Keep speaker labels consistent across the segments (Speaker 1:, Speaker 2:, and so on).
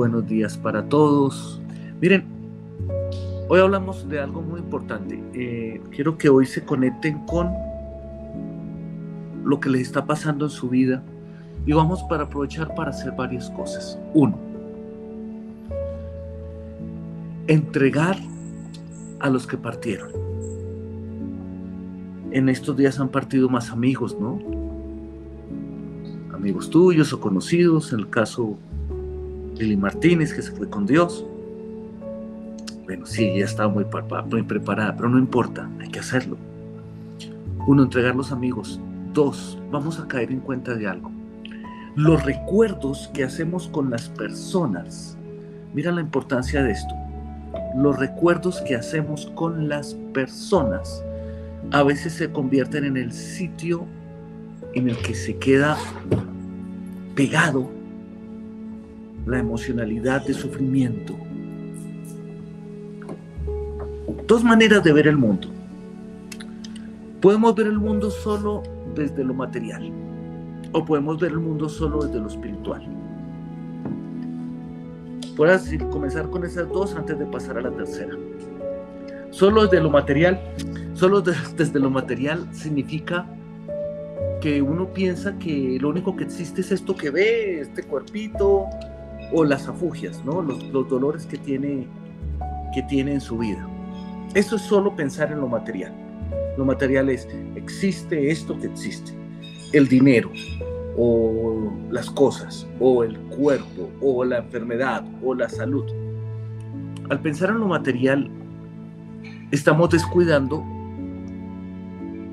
Speaker 1: Buenos días para todos. Miren, hoy hablamos de algo muy importante. Eh, quiero que hoy se conecten con lo que les está pasando en su vida y vamos para aprovechar para hacer varias cosas. Uno, entregar a los que partieron. En estos días han partido más amigos, ¿no? Amigos tuyos o conocidos, en el caso Lili Martínez, que se fue con Dios. Bueno, sí, ya estaba muy, muy preparada, pero no importa, hay que hacerlo. Uno, entregar los amigos. Dos, vamos a caer en cuenta de algo. Los recuerdos que hacemos con las personas. Mira la importancia de esto. Los recuerdos que hacemos con las personas a veces se convierten en el sitio en el que se queda pegado la emocionalidad de sufrimiento. Dos maneras de ver el mundo. Podemos ver el mundo solo desde lo material o podemos ver el mundo solo desde lo espiritual. Puedo comenzar con esas dos antes de pasar a la tercera. Solo desde lo material, solo desde lo material significa que uno piensa que lo único que existe es esto que ve, este cuerpito, o las afugias, ¿no? los, dolores que tiene, que tiene en su vida. Eso es solo pensar en lo material. Lo material es, existe esto que existe. El dinero, o las cosas, o el cuerpo, o la enfermedad, o la salud. Al pensar en lo material, estamos descuidando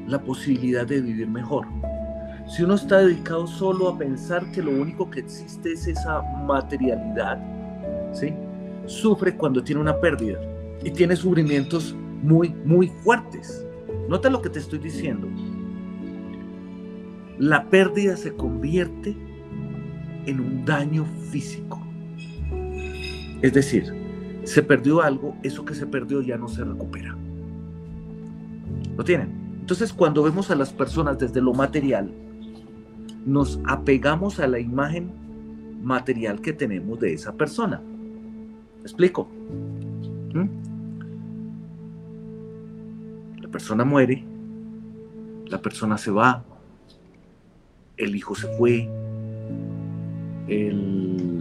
Speaker 1: la posibilidad de vivir mejor si uno está dedicado solo a pensar que lo único que existe es esa materialidad, ¿sí? sufre cuando tiene una pérdida y tiene sufrimientos muy, muy fuertes. Nota lo que te estoy diciendo. La pérdida se convierte en un daño físico. Es decir, se perdió algo, eso que se perdió ya no se recupera. ¿Lo tienen? Entonces, cuando vemos a las personas desde lo material, nos apegamos a la imagen material que tenemos de esa persona. ¿Me explico? ¿Mm? La persona muere, la persona se va, el hijo se fue,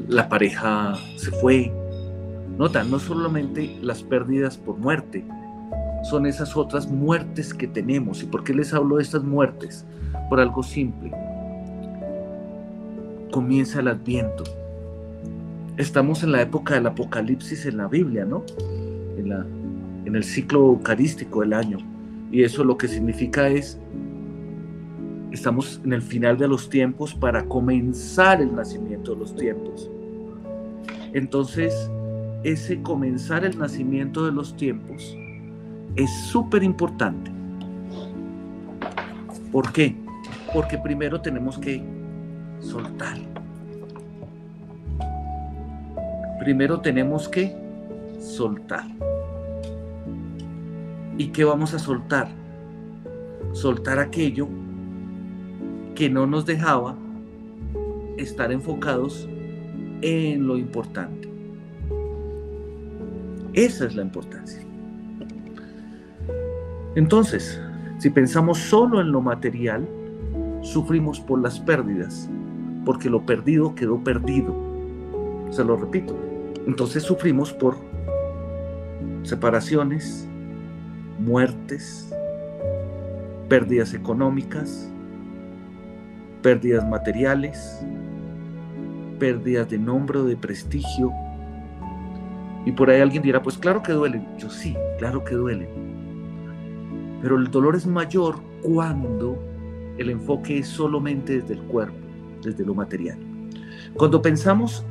Speaker 1: la pareja se fue. Nota, no solamente las pérdidas por muerte, son esas otras muertes que tenemos. ¿Y por qué les hablo de estas muertes? Por algo simple comienza el adviento. Estamos en la época del apocalipsis en la Biblia, ¿no? En, la, en el ciclo eucarístico del año. Y eso lo que significa es, estamos en el final de los tiempos para comenzar el nacimiento de los tiempos. Entonces, ese comenzar el nacimiento de los tiempos es súper importante. ¿Por qué? Porque primero tenemos que soltar. Primero tenemos que soltar. ¿Y qué vamos a soltar? Soltar aquello que no nos dejaba estar enfocados en lo importante. Esa es la importancia. Entonces, si pensamos solo en lo material, sufrimos por las pérdidas porque lo perdido quedó perdido. Se lo repito. Entonces sufrimos por separaciones, muertes, pérdidas económicas, pérdidas materiales, pérdidas de nombre o de prestigio. Y por ahí alguien dirá, pues claro que duelen. Yo sí, claro que duelen. Pero el dolor es mayor cuando el enfoque es solamente desde el cuerpo desde lo material. Cuando pensamos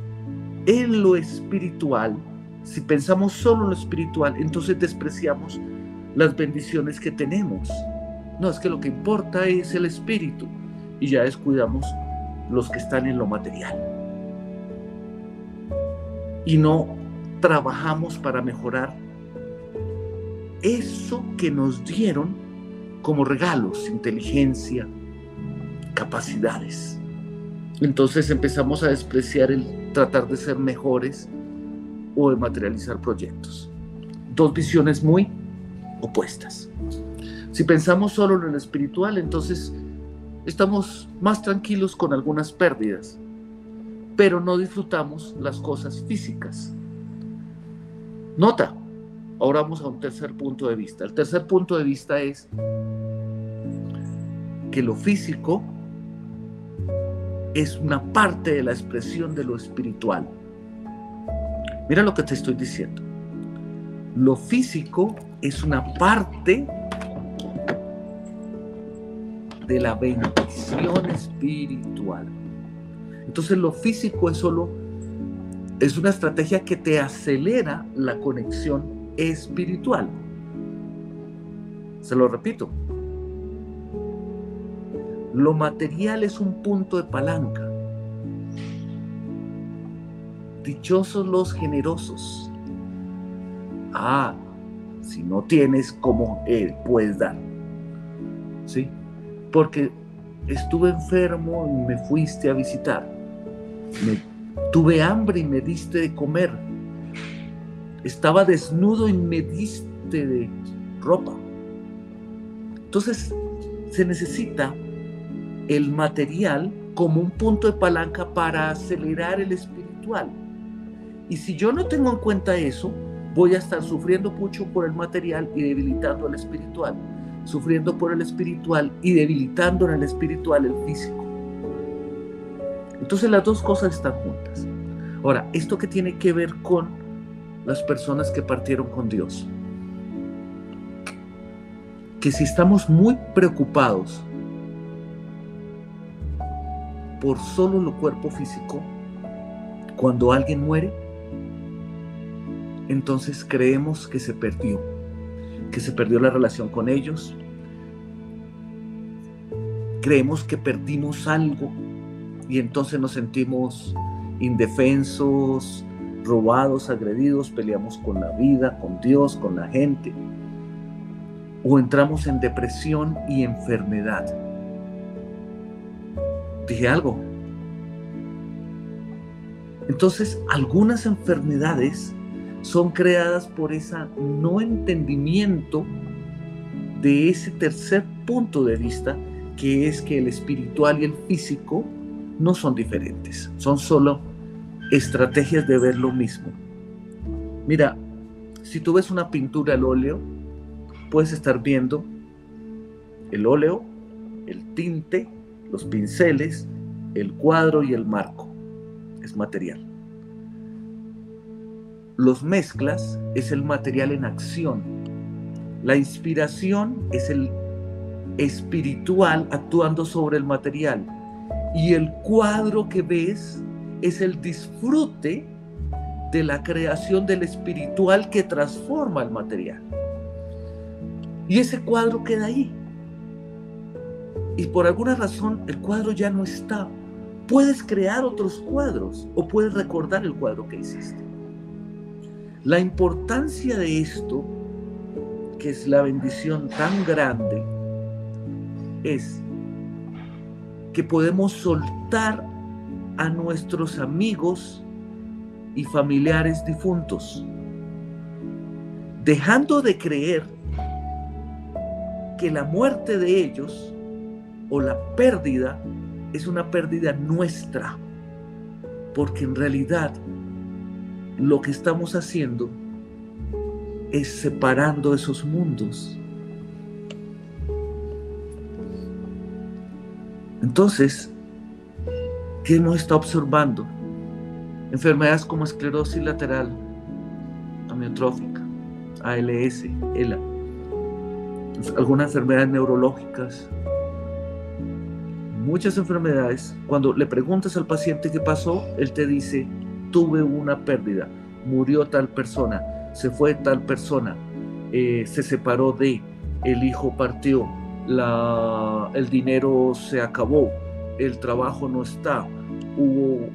Speaker 1: en lo espiritual, si pensamos solo en lo espiritual, entonces despreciamos las bendiciones que tenemos. No, es que lo que importa es el espíritu y ya descuidamos los que están en lo material. Y no trabajamos para mejorar eso que nos dieron como regalos, inteligencia, capacidades. Entonces empezamos a despreciar el tratar de ser mejores o de materializar proyectos. Dos visiones muy opuestas. Si pensamos solo en lo espiritual, entonces estamos más tranquilos con algunas pérdidas, pero no disfrutamos las cosas físicas. Nota, ahora vamos a un tercer punto de vista. El tercer punto de vista es que lo físico es una parte de la expresión de lo espiritual. Mira lo que te estoy diciendo. Lo físico es una parte de la bendición espiritual. Entonces lo físico es solo, es una estrategia que te acelera la conexión espiritual. Se lo repito. Lo material es un punto de palanca. Dichosos los generosos. Ah, si no tienes, ¿cómo él puedes dar? ¿Sí? porque estuve enfermo y me fuiste a visitar. tuve hambre y me diste de comer. Estaba desnudo y me diste de ropa. Entonces se necesita el material como un punto de palanca para acelerar el espiritual. Y si yo no tengo en cuenta eso, voy a estar sufriendo mucho por el material y debilitando el espiritual sufriendo por el espiritual y debilitando en el espiritual el físico. Entonces las dos cosas están juntas. Ahora, ¿esto qué tiene que ver con las personas que partieron con Dios? Que si estamos muy preocupados por solo lo cuerpo físico, cuando alguien muere, entonces creemos que se perdió que se perdió la relación con ellos. Creemos que perdimos algo y entonces nos sentimos indefensos, robados, agredidos, peleamos con la vida, con Dios, con la gente. O entramos en depresión y enfermedad. Dije algo. Entonces, algunas enfermedades son creadas por ese no entendimiento de ese tercer punto de vista, que es que el espiritual y el físico no son diferentes, son solo estrategias de ver lo mismo. Mira, si tú ves una pintura al óleo, puedes estar viendo el óleo, el tinte, los pinceles, el cuadro y el marco. Es material los mezclas es el material en acción. La inspiración es el espiritual actuando sobre el material. Y el cuadro que ves es el disfrute de la creación del espiritual que transforma el material. Y ese cuadro queda ahí. Y por alguna razón el cuadro ya no está. Puedes crear otros cuadros o puedes recordar el cuadro que hiciste. La importancia de esto, que es la bendición tan grande, es que podemos soltar a nuestros amigos y familiares difuntos, dejando de creer que la muerte de ellos o la pérdida es una pérdida nuestra, porque en realidad lo que estamos haciendo es separando esos mundos. Entonces, ¿qué hemos estado observando? Enfermedades como esclerosis lateral, amiotrófica, ALS, ELA, algunas enfermedades neurológicas, muchas enfermedades. Cuando le preguntas al paciente qué pasó, él te dice, tuve una pérdida, murió tal persona, se fue tal persona, eh, se separó de, el hijo partió, la, el dinero se acabó, el trabajo no está, hubo,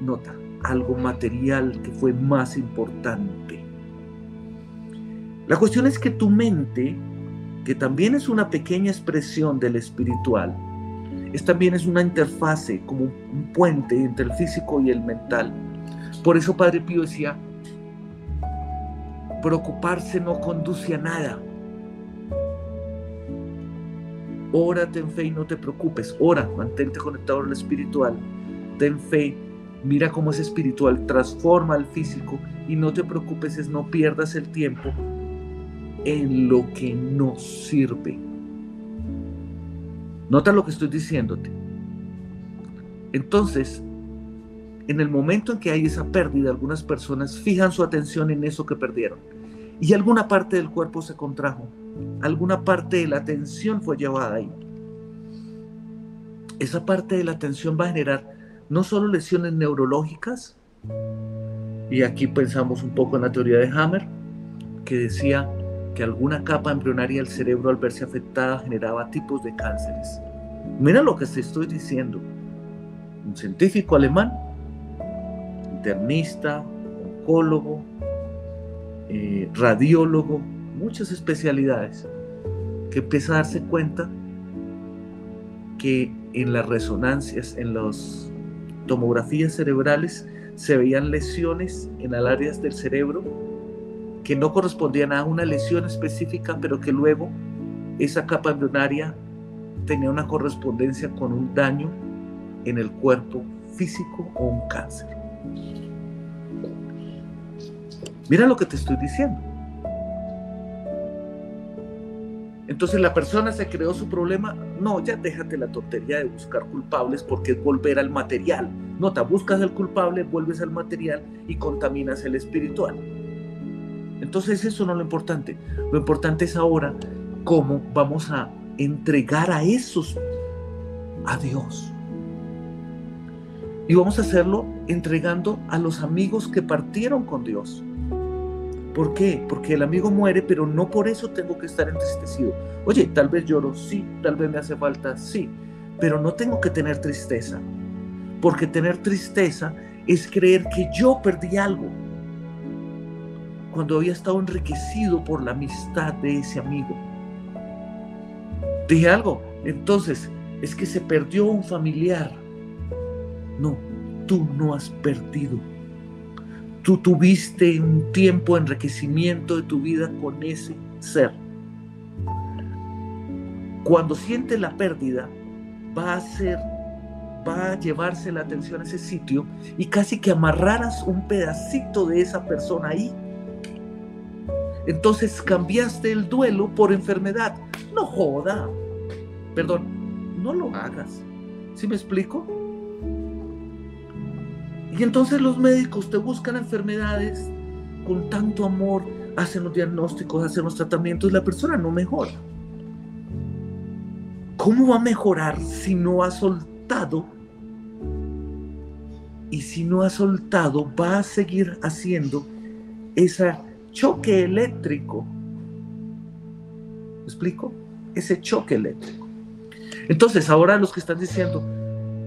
Speaker 1: nota, algo material que fue más importante. La cuestión es que tu mente, que también es una pequeña expresión del espiritual, es también es una interfase, como un puente entre el físico y el mental. Por eso Padre Pío decía, preocuparse no conduce a nada. Ora, ten fe y no te preocupes. Ora, mantente conectado al espiritual. Ten fe, mira cómo es espiritual, transforma al físico y no te preocupes, es no pierdas el tiempo en lo que no sirve. Nota lo que estoy diciéndote. Entonces, en el momento en que hay esa pérdida, algunas personas fijan su atención en eso que perdieron. Y alguna parte del cuerpo se contrajo. Alguna parte de la atención fue llevada ahí. Esa parte de la atención va a generar no solo lesiones neurológicas, y aquí pensamos un poco en la teoría de Hammer, que decía que alguna capa embrionaria del cerebro al verse afectada generaba tipos de cánceres. Mira lo que te estoy diciendo. Un científico alemán, internista, oncólogo, eh, radiólogo, muchas especialidades, que empieza a darse cuenta que en las resonancias, en las tomografías cerebrales, se veían lesiones en las áreas del cerebro que no correspondían a una lesión específica, pero que luego esa capa embrionaria tenía una correspondencia con un daño en el cuerpo físico o un cáncer. Mira lo que te estoy diciendo. Entonces la persona se creó su problema. No, ya déjate la tontería de buscar culpables porque es volver al material. Nota, buscas al culpable, vuelves al material y contaminas el espiritual. Entonces eso no es lo importante. Lo importante es ahora cómo vamos a entregar a esos a Dios. Y vamos a hacerlo entregando a los amigos que partieron con Dios. ¿Por qué? Porque el amigo muere, pero no por eso tengo que estar entristecido. Oye, tal vez lloro, sí, tal vez me hace falta, sí, pero no tengo que tener tristeza. Porque tener tristeza es creer que yo perdí algo cuando había estado enriquecido por la amistad de ese amigo. Dije algo, entonces es que se perdió un familiar. No, tú no has perdido. Tú tuviste un tiempo de enriquecimiento de tu vida con ese ser. Cuando siente la pérdida, va a ser va a llevarse la atención a ese sitio y casi que amarraras un pedacito de esa persona ahí entonces cambiaste el duelo por enfermedad. No joda. Perdón, no lo hagas. ¿Sí me explico? Y entonces los médicos te buscan enfermedades con tanto amor, hacen los diagnósticos, hacen los tratamientos la persona no mejora. ¿Cómo va a mejorar si no ha soltado? Y si no ha soltado, va a seguir haciendo esa choque eléctrico. ¿Me explico? Ese choque eléctrico. Entonces, ahora los que están diciendo,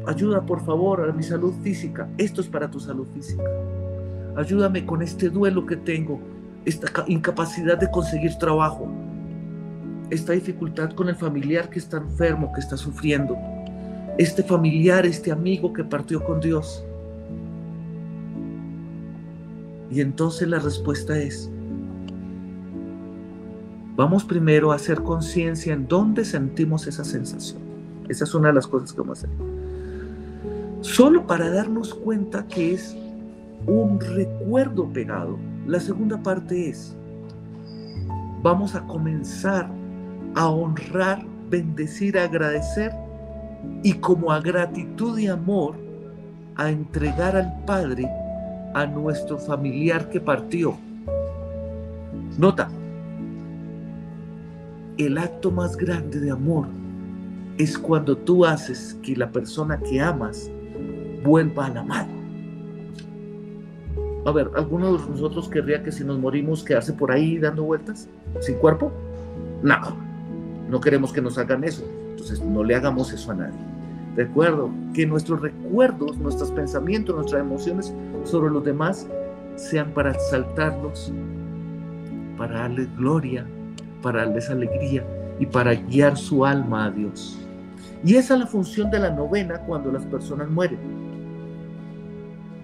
Speaker 1: ayuda por favor a mi salud física, esto es para tu salud física. Ayúdame con este duelo que tengo, esta incapacidad de conseguir trabajo, esta dificultad con el familiar que está enfermo, que está sufriendo, este familiar, este amigo que partió con Dios. Y entonces la respuesta es, Vamos primero a hacer conciencia en dónde sentimos esa sensación. Esa es una de las cosas que vamos a hacer. Solo para darnos cuenta que es un recuerdo pegado. La segunda parte es, vamos a comenzar a honrar, bendecir, agradecer y como a gratitud y amor a entregar al Padre a nuestro familiar que partió. Nota, el acto más grande de amor es cuando tú haces que la persona que amas vuelva a la amar. A ver, ¿alguno de nosotros querría que si nos morimos quedarse por ahí dando vueltas sin cuerpo? No, no queremos que nos hagan eso. Entonces no le hagamos eso a nadie. Recuerdo que nuestros recuerdos, nuestros pensamientos, nuestras emociones sobre los demás sean para exaltarlos, para darles gloria, para darles alegría y para guiar su alma a Dios. Y esa es la función de la novena cuando las personas mueren.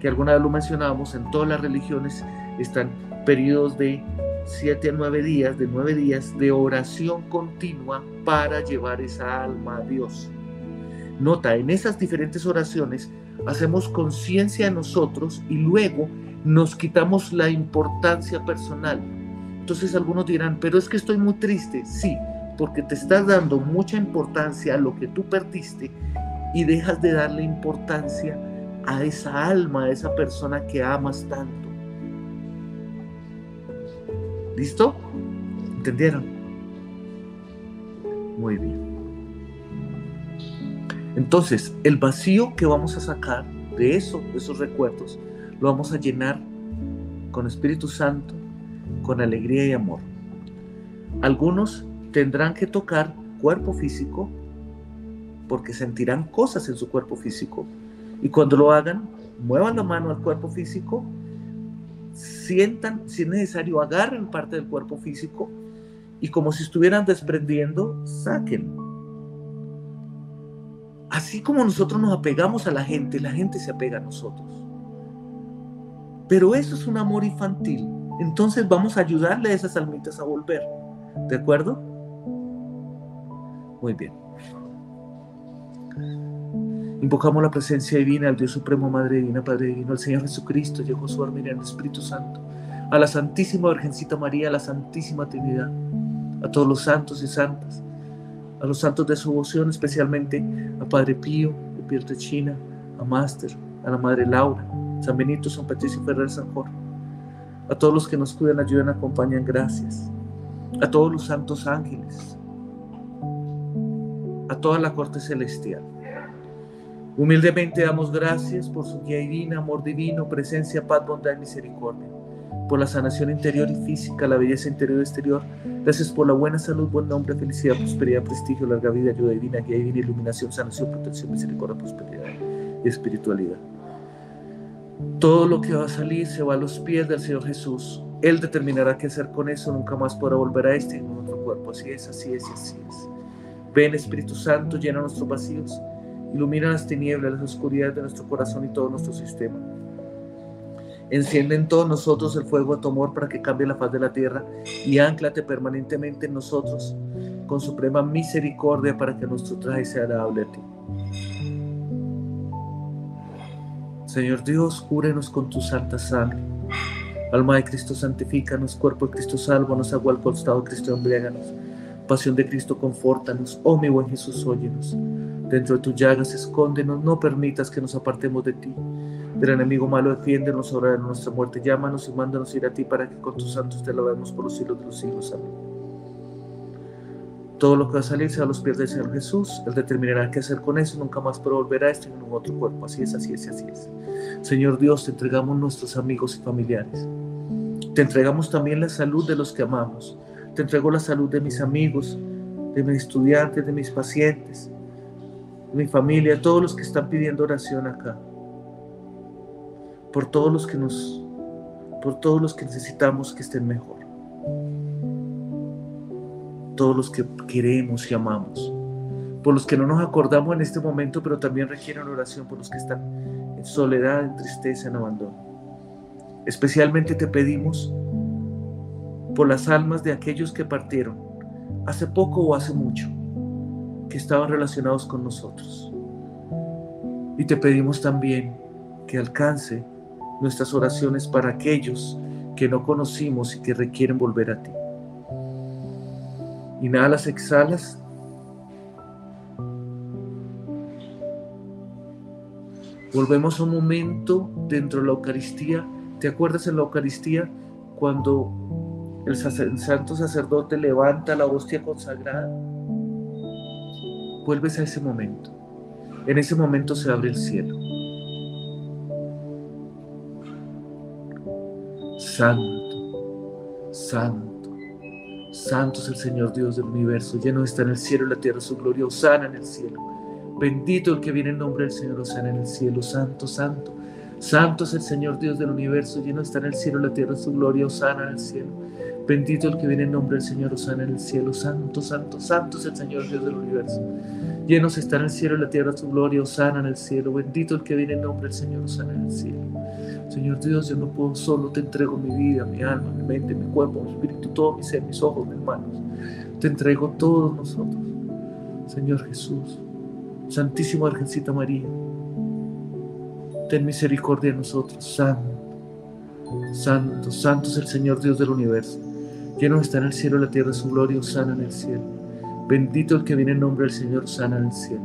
Speaker 1: Que alguna vez lo mencionábamos, en todas las religiones están periodos de 7 a 9 días, de 9 días de oración continua para llevar esa alma a Dios. Nota, en esas diferentes oraciones hacemos conciencia de nosotros y luego nos quitamos la importancia personal. Entonces algunos dirán, pero es que estoy muy triste. Sí, porque te estás dando mucha importancia a lo que tú perdiste y dejas de darle importancia a esa alma, a esa persona que amas tanto. ¿Listo? ¿Entendieron? Muy bien. Entonces, el vacío que vamos a sacar de eso, de esos recuerdos, lo vamos a llenar con Espíritu Santo, con alegría y amor. Algunos tendrán que tocar cuerpo físico porque sentirán cosas en su cuerpo físico. Y cuando lo hagan, muevan la mano al cuerpo físico, sientan, si es necesario, agarren parte del cuerpo físico y como si estuvieran desprendiendo, saquen. Así como nosotros nos apegamos a la gente, la gente se apega a nosotros. Pero eso es un amor infantil. Entonces vamos a ayudarle a esas almitas a volver. ¿De acuerdo? Muy bien. Invocamos la presencia divina, al Dios Supremo, Madre Divina, Padre Divino, al Señor Jesucristo, Jehová Armenia, el Espíritu Santo, a la Santísima Virgencita María, a la Santísima Trinidad, a todos los santos y santas, a los santos de su devoción, especialmente Padre Pío, de China, a Máster, a la Madre Laura, San Benito, San Patricio Ferrer, San Jorge, a todos los que nos cuidan, ayudan, acompañan, gracias, a todos los santos ángeles, a toda la corte celestial. Humildemente damos gracias por su guía divina, amor divino, presencia, paz, bondad y misericordia, por la sanación interior y física, la belleza interior y exterior. Gracias por la buena salud, buen nombre, felicidad, prosperidad, prestigio, larga vida, ayuda divina, guía divina, iluminación, sanación, protección, misericordia, prosperidad y espiritualidad. Todo lo que va a salir se va a los pies del Señor Jesús. Él determinará qué hacer con eso, nunca más podrá volver a este en otro cuerpo. Así es, así es, así es. Ven Espíritu Santo, llena nuestros vacíos, ilumina las tinieblas, las oscuridades de nuestro corazón y todo nuestro sistema. Enciende en todos nosotros el fuego de tu amor para que cambie la faz de la tierra y anclate permanentemente en nosotros con suprema misericordia para que nuestro traje sea agradable a ti. Señor Dios, cúrenos con tu santa sangre. Alma de Cristo, santifícanos. Cuerpo de Cristo, sálvanos. Agua al costado de Cristo, embriáganos. Pasión de Cristo, confórtanos. Oh mi buen Jesús, óyenos. Dentro de tus llagas, escóndenos. No permitas que nos apartemos de ti. Del enemigo malo, defiéndenos. Ahora de nuestra muerte, llámanos y mándanos ir a ti para que con tus santos te lavemos por los siglos de los siglos. Amén. Todo lo que va a salir a los pies del Señor Jesús. Él determinará qué hacer con eso. Nunca más volverá a esto en un otro cuerpo. Así es, así es, así es. Señor Dios, te entregamos nuestros amigos y familiares. Te entregamos también la salud de los que amamos. Te entrego la salud de mis amigos, de mis estudiantes, de mis pacientes, de mi familia, todos los que están pidiendo oración acá. Por todos los que nos, por todos los que necesitamos que estén mejor todos los que queremos y amamos, por los que no nos acordamos en este momento, pero también requieren oración por los que están en soledad, en tristeza, en abandono. Especialmente te pedimos por las almas de aquellos que partieron hace poco o hace mucho, que estaban relacionados con nosotros. Y te pedimos también que alcance nuestras oraciones para aquellos que no conocimos y que requieren volver a ti. Inhalas, exhalas. Volvemos a un momento dentro de la Eucaristía. ¿Te acuerdas en la Eucaristía cuando el, santo sacerdote levanta la hostia consagrada? Vuelves a ese momento. En ese momento se abre el cielo. Santo, santo Santo es el Señor Dios del universo, lleno está en el cielo y la tierra su gloria, Osana en el cielo. Bendito el que viene en nombre del Señor, Osana en el cielo, Santo, Santo. Santo es el Señor Dios del universo, lleno está en el cielo y la tierra su gloria, Osana en el cielo. Bendito el que viene en nombre del Señor, Osana en el cielo, Santo, Santo, Santo es el Señor Dios del universo. Llenos está en el cielo y la tierra su gloria, sana en el cielo. Bendito el que viene en nombre del Señor, sana en el cielo. Señor Dios, yo no puedo solo, te entrego mi vida, mi alma, mi mente, mi cuerpo, mi espíritu, todo mi ser, mis ojos, mis manos. Te entrego todos nosotros. Señor Jesús, Santísima Virgencita María, ten misericordia de nosotros, Santo, Santo, Santo es el Señor Dios del universo. Lleno está en el cielo la tierra su gloria, sana en el cielo. Bendito el que viene en nombre del Señor, sana en el cielo.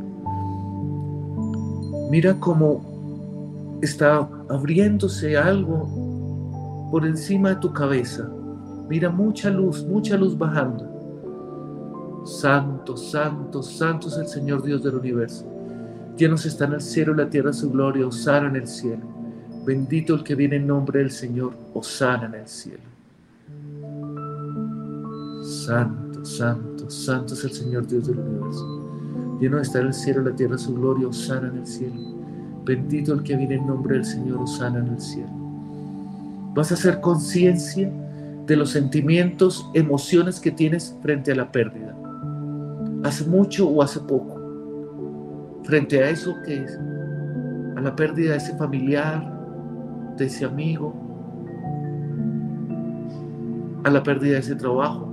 Speaker 1: Mira cómo está abriéndose algo por encima de tu cabeza. Mira mucha luz, mucha luz bajando. Santo, santo, santo es el Señor Dios del universo. Llenos está en el cielo y la tierra su gloria, osana en el cielo. Bendito el que viene en nombre del Señor, osana en el cielo. Santo, santo santo, es el Señor Dios del universo. Lleno está el cielo, la tierra, su gloria, sana en el cielo. Bendito el que viene en nombre del Señor, sana en el cielo. Vas a hacer conciencia de los sentimientos, emociones que tienes frente a la pérdida. Hace mucho o hace poco. Frente a eso que es, a la pérdida de ese familiar, de ese amigo, a la pérdida de ese trabajo,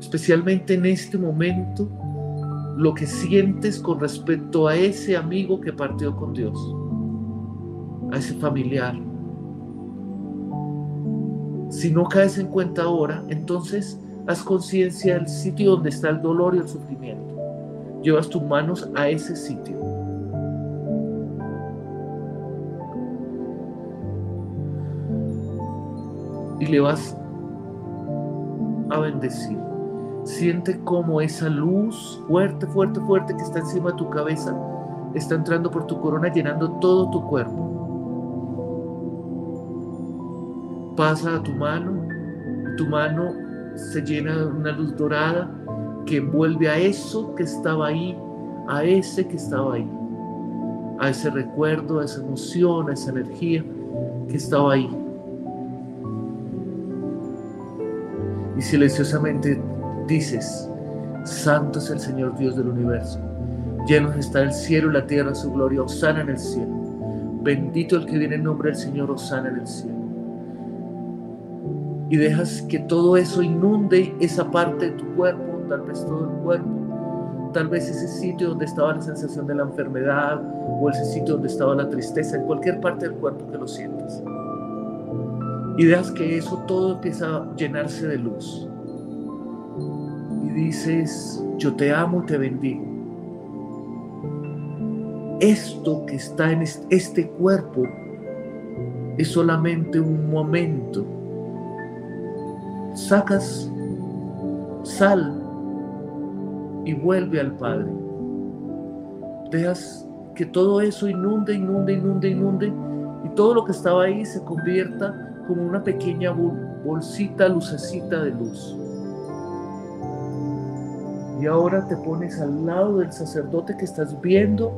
Speaker 1: especialmente en este momento, lo que sientes con respecto a ese amigo que partió con Dios, a ese familiar. Si no caes en cuenta ahora, entonces haz conciencia del sitio donde está el dolor y el sufrimiento. Llevas tus manos a ese sitio. Y le vas a bendecir. Siente cómo esa luz fuerte, fuerte, fuerte que está encima de tu cabeza está entrando por tu corona llenando todo tu cuerpo. Pasa a tu mano tu mano se llena de una luz dorada que envuelve a eso que estaba ahí, a ese que estaba ahí, a ese recuerdo, a esa emoción, a esa energía que estaba ahí. Y silenciosamente dices, Santo es el Señor Dios del universo, llenos está el cielo y la tierra, su gloria, osana en el cielo. Bendito el que viene en nombre del Señor, osana en el cielo. Y dejas que todo eso inunde esa parte de tu cuerpo, tal vez todo el cuerpo, tal vez ese sitio donde estaba la sensación de la enfermedad o ese sitio donde estaba la tristeza, en cualquier parte del cuerpo que lo sientas. Y dejas que eso todo empieza a llenarse de luz dices, yo te amo, te bendigo. Esto que está en este cuerpo es solamente un momento. Sacas sal y vuelve al Padre. Dejas que todo eso inunde, inunde, inunde, inunde y todo lo que estaba ahí se convierta como una pequeña bolsita, lucecita de luz y ahora te pones al lado del sacerdote que estás viendo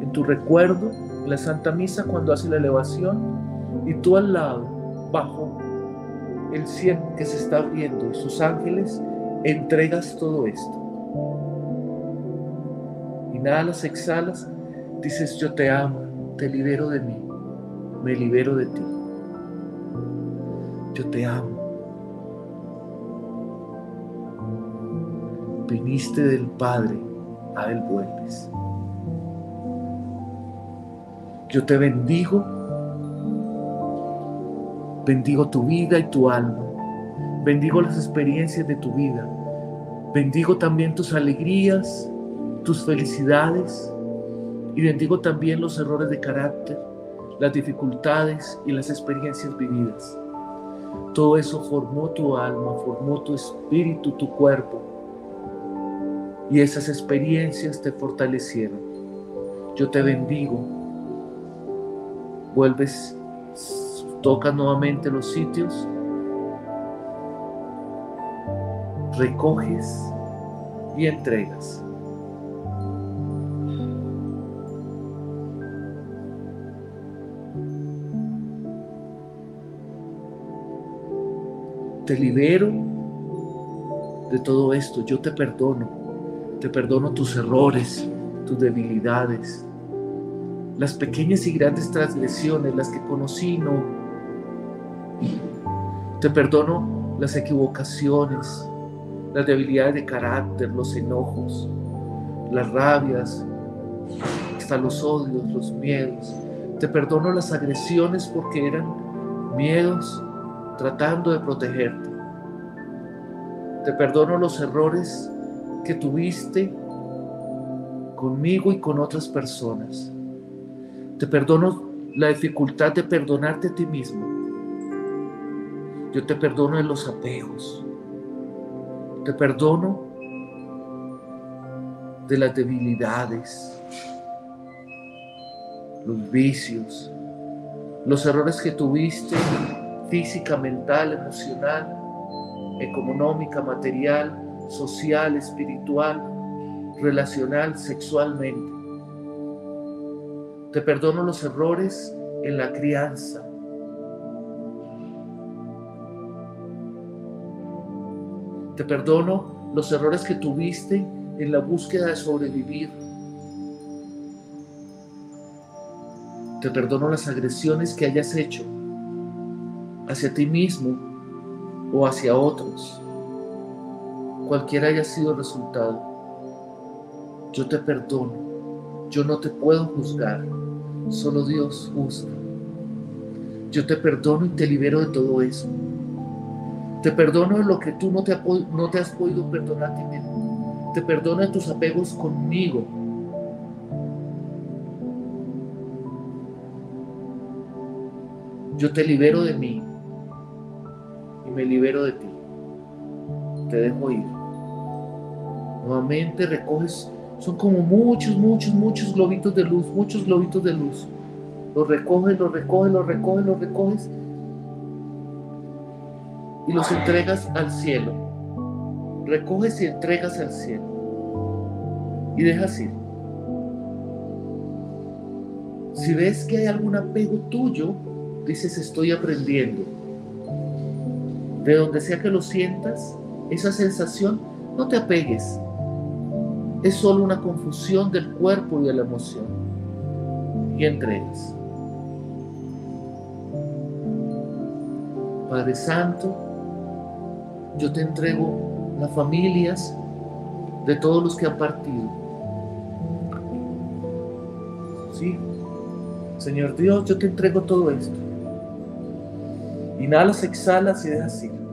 Speaker 1: en tu recuerdo, en la Santa Misa cuando hace la elevación, y tú al lado, bajo el cielo que se está viendo y sus ángeles, entregas todo esto. Inhalas, exhalas, dices yo te amo, te libero de mí, me libero de ti. Yo te amo viniste del Padre, a Él vuelves. Yo te bendigo, bendigo tu vida y tu alma, bendigo las experiencias de tu vida, bendigo también tus alegrías, tus felicidades y bendigo también los errores de carácter, las dificultades y las experiencias vividas. Todo eso formó tu alma, formó tu espíritu, tu cuerpo y esas experiencias te fortalecieron. Yo te bendigo. Vuelves, tocas nuevamente los sitios, recoges y entregas. Te libero de todo esto. Yo te perdono. Te perdono tus errores, tus debilidades, las pequeñas y grandes transgresiones, las que conocí, no. Te perdono las equivocaciones, las debilidades de carácter, los enojos, las rabias, hasta los odios, los miedos. Te perdono las agresiones porque eran miedos tratando de protegerte. Te perdono los errores que tuviste conmigo y con otras personas. Te perdono la dificultad de perdonarte a ti mismo. Yo te perdono en los apegos. Te perdono de las debilidades, los vicios, los errores que tuviste física, mental, emocional, económica, material, social, espiritual, relacional, sexualmente. Te perdono los errores en la crianza. Te perdono los errores que tuviste en la búsqueda de sobrevivir. Te perdono las agresiones que hayas hecho hacia ti mismo o hacia otros, cualquiera haya sido el resultado. Yo te perdono, yo no te puedo juzgar, solo Dios juzga. Yo te perdono y te libero de todo eso. Te perdono lo que tú no te, has podido perdonar a ti mismo. Te perdono de tus apegos conmigo. Yo te libero de mí me libero de ti. Te dejo ir. Nuevamente recoges, son como muchos, muchos, muchos globitos de luz, muchos globitos de luz. Los recoges, los recoges, los recoges, los recoges y los entregas al cielo. Recoges y entregas al cielo. Y dejas ir. Si ves que hay algún apego tuyo, dices estoy aprendiendo de donde sea que lo sientas, esa sensación, no te apegues. Es solo una confusión del cuerpo y de la emoción. Y entregas. Padre Santo, yo te entrego las familias de todos los que han partido. Sí, Señor Dios, yo te entrego todo esto. Inhalas, exhalas y dejas ir.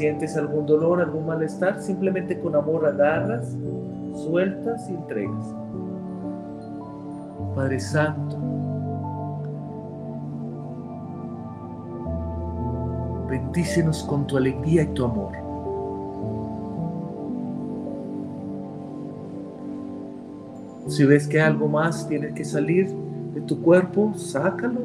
Speaker 1: Sientes algún dolor, algún malestar, simplemente con amor agarras, sueltas y entregas. Padre Santo, bendícenos con tu alegría y tu amor. Si ves que algo más tiene que salir, de tu cuerpo, sácalo.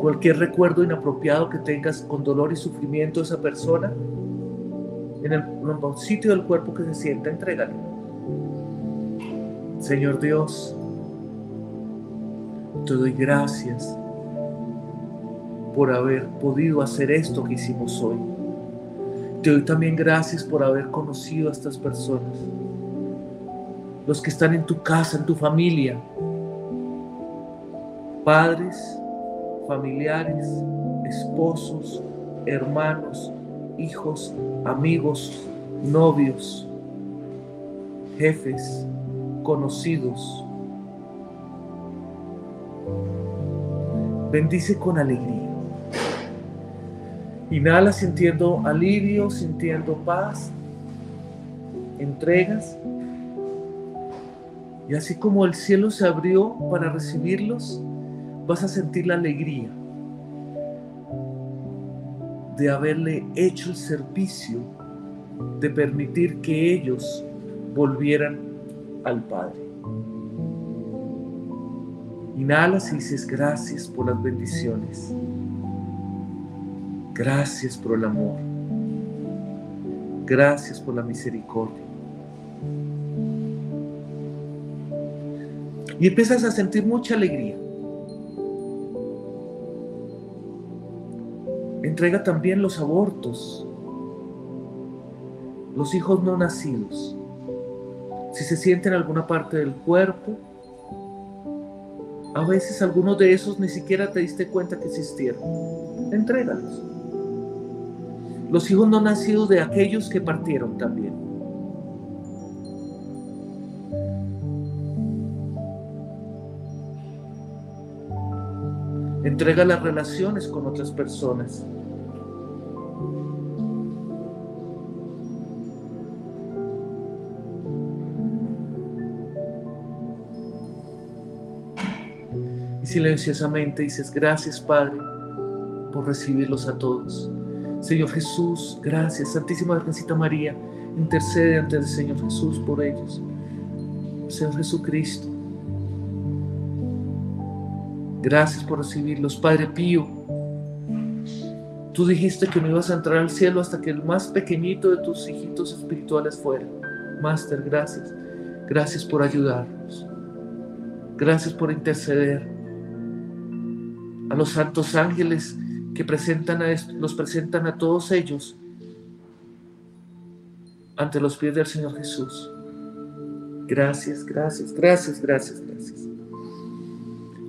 Speaker 1: Cualquier recuerdo inapropiado que tengas con dolor y sufrimiento esa persona, en el, sitio del cuerpo que se sienta, entrégalo. Señor Dios, te doy gracias por haber podido hacer esto que hicimos hoy. Te doy también gracias por haber conocido a estas personas. Los que están en tu casa, en tu familia. Padres, familiares, esposos, hermanos, hijos, amigos, novios, jefes, conocidos. Bendice con alegría. Inhala sintiendo alivio, sintiendo paz, entregas. Y así como el cielo se abrió para recibirlos, vas a sentir la alegría de haberle hecho el servicio, de permitir que ellos volvieran al Padre. Inhalas y dices gracias por las bendiciones. Gracias por el amor. Gracias por la misericordia. Y empiezas a sentir mucha alegría. Entrega también los abortos, los hijos no nacidos. Si se siente en alguna parte del cuerpo, a veces algunos de esos ni siquiera te diste cuenta que existieron. Entrégalos. Los hijos no nacidos de aquellos que partieron también. Entrega las relaciones con otras personas. Silenciosamente dices, gracias Padre por recibirlos a todos. Señor Jesús, gracias. Santísima Virgencita María, intercede ante el Señor Jesús por ellos. Señor Jesucristo, gracias por recibirlos. Padre Pío, tú dijiste que no ibas a entrar al cielo hasta que el más pequeñito de tus hijitos espirituales fuera. Máster, gracias. Gracias por ayudarnos. Gracias por interceder los santos ángeles que presentan a, los presentan a todos ellos ante los pies del Señor Jesús. Gracias, gracias, gracias, gracias, gracias.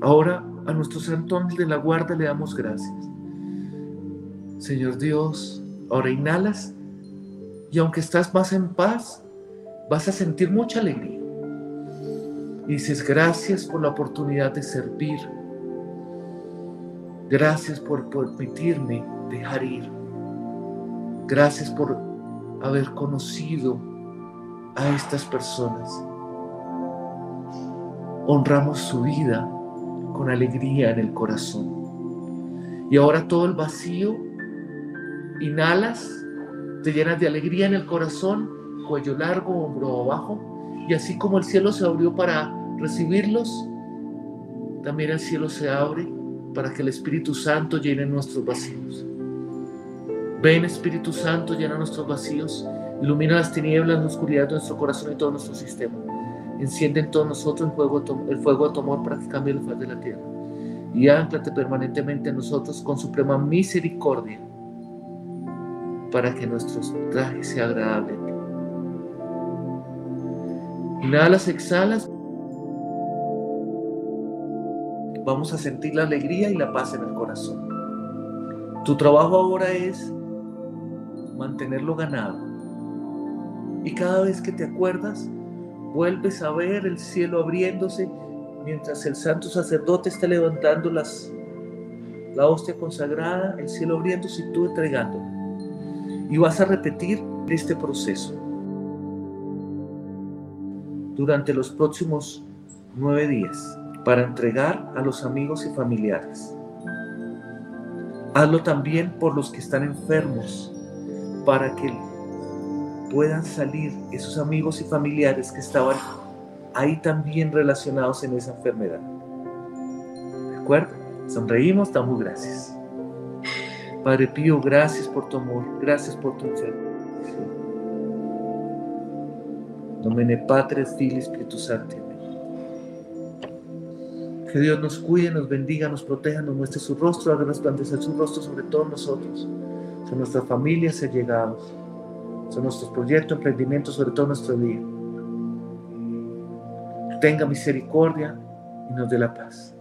Speaker 1: Ahora a nuestro santo ángel de la guarda le damos gracias. Señor Dios, ahora inhalas y aunque estás más en paz, vas a sentir mucha alegría. Y dices, gracias por la oportunidad de servir Gracias por permitirme dejar ir. Gracias por haber conocido a estas personas. Honramos su vida con alegría en el corazón. Y ahora todo el vacío, inhalas, te llenas de alegría en el corazón, cuello largo, hombro abajo, y así como el cielo se abrió para recibirlos, también el cielo se abre para que el Espíritu Santo llene nuestros vacíos. Ven Espíritu Santo, llena nuestros vacíos, ilumina las tinieblas, la oscuridad de nuestro corazón y todo nuestro sistema. Enciende en todos nosotros el fuego, de tu amor para que cambie la faz de la tierra. Y ánclate permanentemente en nosotros con suprema misericordia para que nuestro traje sea agradable. Inhalas, exhalas. Vamos a sentir la alegría y la paz en el corazón. Tu trabajo ahora es mantenerlo ganado. Y cada vez que te acuerdas, vuelves a ver el cielo abriéndose mientras el santo sacerdote está levantando la hostia consagrada, el cielo abriéndose y tú entregándola. Y vas a repetir este proceso durante los próximos nueve días para entregar a los amigos y familiares. Hazlo también por los que están enfermos, para que puedan salir esos amigos y familiares que estaban ahí también relacionados en esa enfermedad. ¿De acuerdo? Sonreímos, damos gracias. Padre Pío, gracias por tu amor, gracias por tu enfermedad. Nomene Patres, Filii, Espíritu Santo. Que Dios nos cuide, nos bendiga, nos proteja, nos muestre su rostro, haga resplandecer su rostro sobre todos nosotros, sobre nuestras familias y allegados, sobre nuestros proyectos, emprendimientos, sobre todo nuestro día. tenga misericordia y nos dé la paz.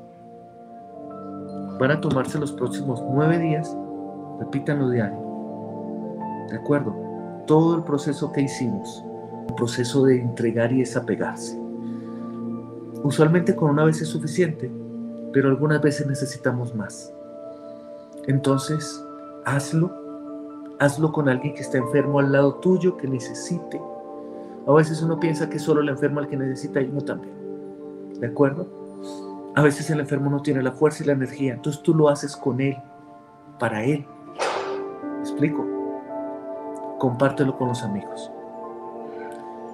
Speaker 1: Van a tomarse los próximos nueve días, repítanlo diario. ¿De acuerdo? Todo el proceso que hicimos, un proceso de entregar y desapegarse Usualmente con una vez es suficiente, pero algunas veces necesitamos más. Entonces, hazlo. Hazlo con alguien que está enfermo al lado tuyo, que necesite. A veces uno piensa que solo el enfermo el que necesita y uno también. ¿De acuerdo? A veces el enfermo no tiene la fuerza y la energía, entonces tú lo haces con él, para él. ¿Me explico? Compártelo con los amigos.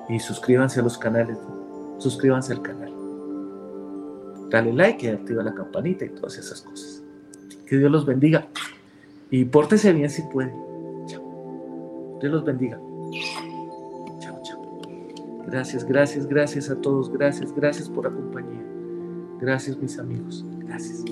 Speaker 1: Y suscríbanse a los canales. Suscríbanse al canal dale like activa la campanita y todas esas cosas. Que Dios los bendiga y pórtese bien si puede. Chao. Dios los bendiga. Chao, chao. Gracias, gracias, gracias a todos. Gracias, gracias por la compañía. Gracias mis amigos. Gracias.